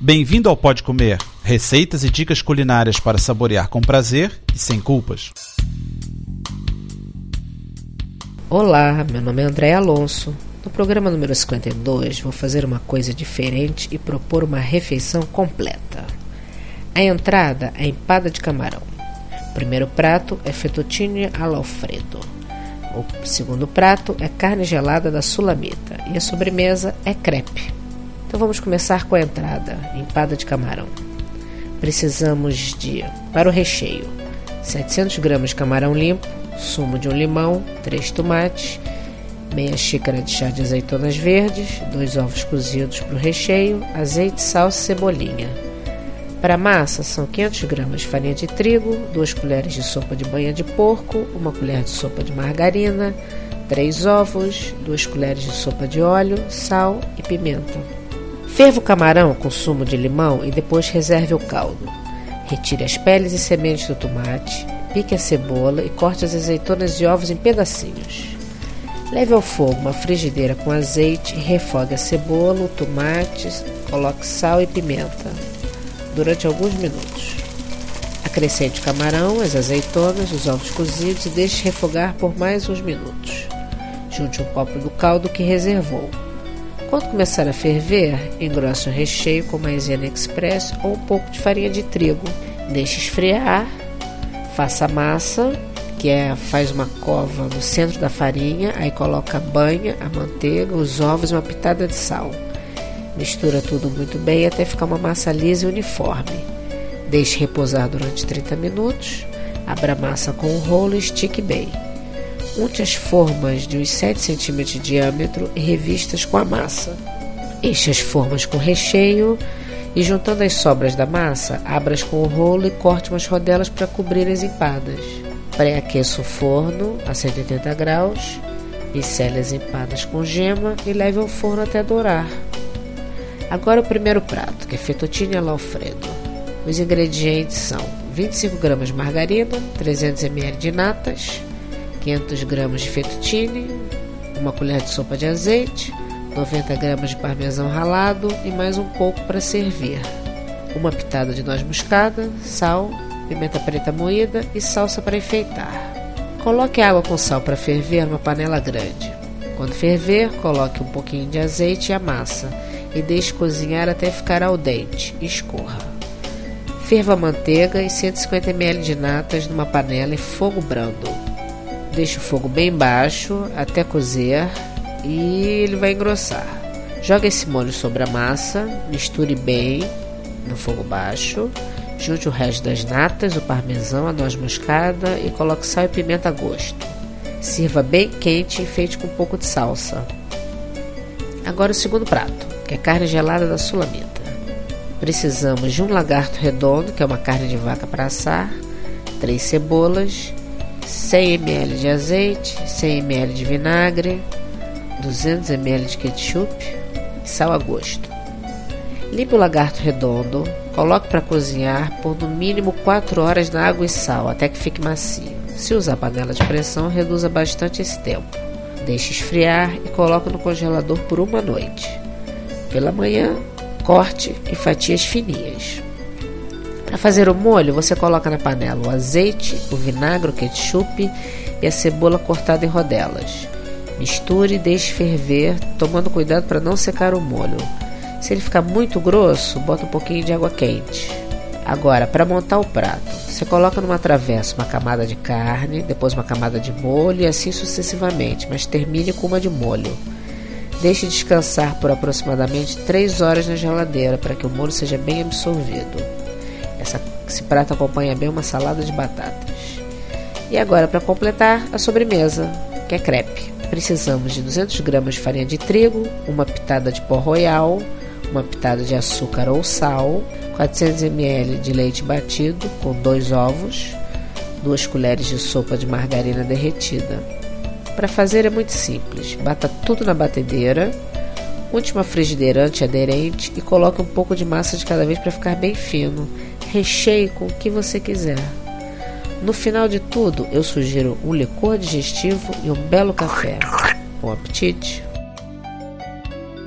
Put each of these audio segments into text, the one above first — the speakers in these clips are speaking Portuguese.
Bem-vindo ao Pode Comer, receitas e dicas culinárias para saborear com prazer e sem culpas. Olá, meu nome é André Alonso. No programa número 52, vou fazer uma coisa diferente e propor uma refeição completa. A entrada é empada de camarão. O primeiro prato é fettuccine all'alfredo. O segundo prato é carne gelada da sulamita e a sobremesa é crepe. Então vamos começar com a entrada, empada de camarão. Precisamos de, para o recheio, 700 gramas de camarão limpo, sumo de um limão, 3 tomates, meia xícara de chá de azeitonas verdes, dois ovos cozidos para o recheio, azeite, sal e cebolinha. Para a massa, são 500 gramas de farinha de trigo, 2 colheres de sopa de banha de porco, uma colher de sopa de margarina, 3 ovos, 2 colheres de sopa de óleo, sal e pimenta. Ferva o camarão com sumo de limão e depois reserve o caldo. Retire as peles e sementes do tomate, pique a cebola e corte as azeitonas e ovos em pedacinhos. Leve ao fogo uma frigideira com azeite e refogue a cebola, o tomate, coloque sal e pimenta durante alguns minutos. Acrescente o camarão, as azeitonas, os ovos cozidos e deixe refogar por mais uns minutos. Junte um copo do caldo que reservou. Quando começar a ferver, engrosse o recheio com maisena express ou um pouco de farinha de trigo. Deixe esfriar, faça a massa, que é faz uma cova no centro da farinha, aí coloca a banha, a manteiga, os ovos e uma pitada de sal. Mistura tudo muito bem até ficar uma massa lisa e uniforme. Deixe repousar durante 30 minutos. Abra a massa com o rolo e estique bem. Unte as formas de uns 7 cm de diâmetro revistas com a massa. Enche as formas com recheio e, juntando as sobras da massa, abra-as com o rolo e corte umas rodelas para cobrir as empadas. Pré-aqueça o forno a 180 graus, pincele as empadas com gema e leve ao forno até dourar. Agora o primeiro prato, que é fettuccine all'alfredo. Os ingredientes são 25 gramas de margarina, 300 ml de natas, 500 gramas de fettuccine, uma colher de sopa de azeite, 90 gramas de parmesão ralado e mais um pouco para servir. Uma pitada de noz moscada, sal, pimenta preta moída e salsa para enfeitar. Coloque água com sal para ferver numa panela grande. Quando ferver, coloque um pouquinho de azeite e a massa e deixe cozinhar até ficar al dente. Escorra. Ferva a manteiga e 150 ml de natas numa panela em fogo brando. Deixe o fogo bem baixo até cozer e ele vai engrossar. Jogue esse molho sobre a massa, misture bem no fogo baixo. Junte o resto das natas, o parmesão, a noz moscada e coloque sal e pimenta a gosto. Sirva bem quente e enfeite com um pouco de salsa. Agora o segundo prato, que é carne gelada da sulamita. Precisamos de um lagarto redondo, que é uma carne de vaca para assar, três cebolas, 100 ml de azeite, 100 ml de vinagre, 200 ml de ketchup e sal a gosto. Limpe o lagarto redondo, coloque para cozinhar por no mínimo 4 horas na água e sal até que fique macio. Se usar panela de pressão, reduza bastante esse tempo. Deixe esfriar e coloque no congelador por uma noite. Pela manhã, corte em fatias fininhas. Para fazer o molho, você coloca na panela o azeite, o vinagre, o ketchup e a cebola cortada em rodelas. Misture e deixe ferver, tomando cuidado para não secar o molho. Se ele ficar muito grosso, bota um pouquinho de água quente. Agora, para montar o prato, você coloca numa travessa uma camada de carne, depois uma camada de molho e assim sucessivamente, mas termine com uma de molho. Deixe descansar por aproximadamente 3 horas na geladeira para que o molho seja bem absorvido. Essa, esse prato acompanha bem uma salada de batatas. E agora, para completar, a sobremesa, que é crepe. Precisamos de 200 gramas de farinha de trigo, uma pitada de pó royal, uma pitada de açúcar ou sal, 400 ml de leite batido com dois ovos, duas colheres de sopa de margarina derretida. Para fazer é muito simples. Bata tudo na batedeira, uma frigideira antiaderente e coloque um pouco de massa de cada vez para ficar bem fino. Recheie com o que você quiser. No final de tudo, eu sugiro um licor digestivo e um belo café. Bom apetite!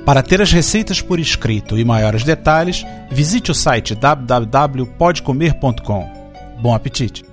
Para ter as receitas por escrito e maiores detalhes, visite o site www.podcomer.com. Bom apetite!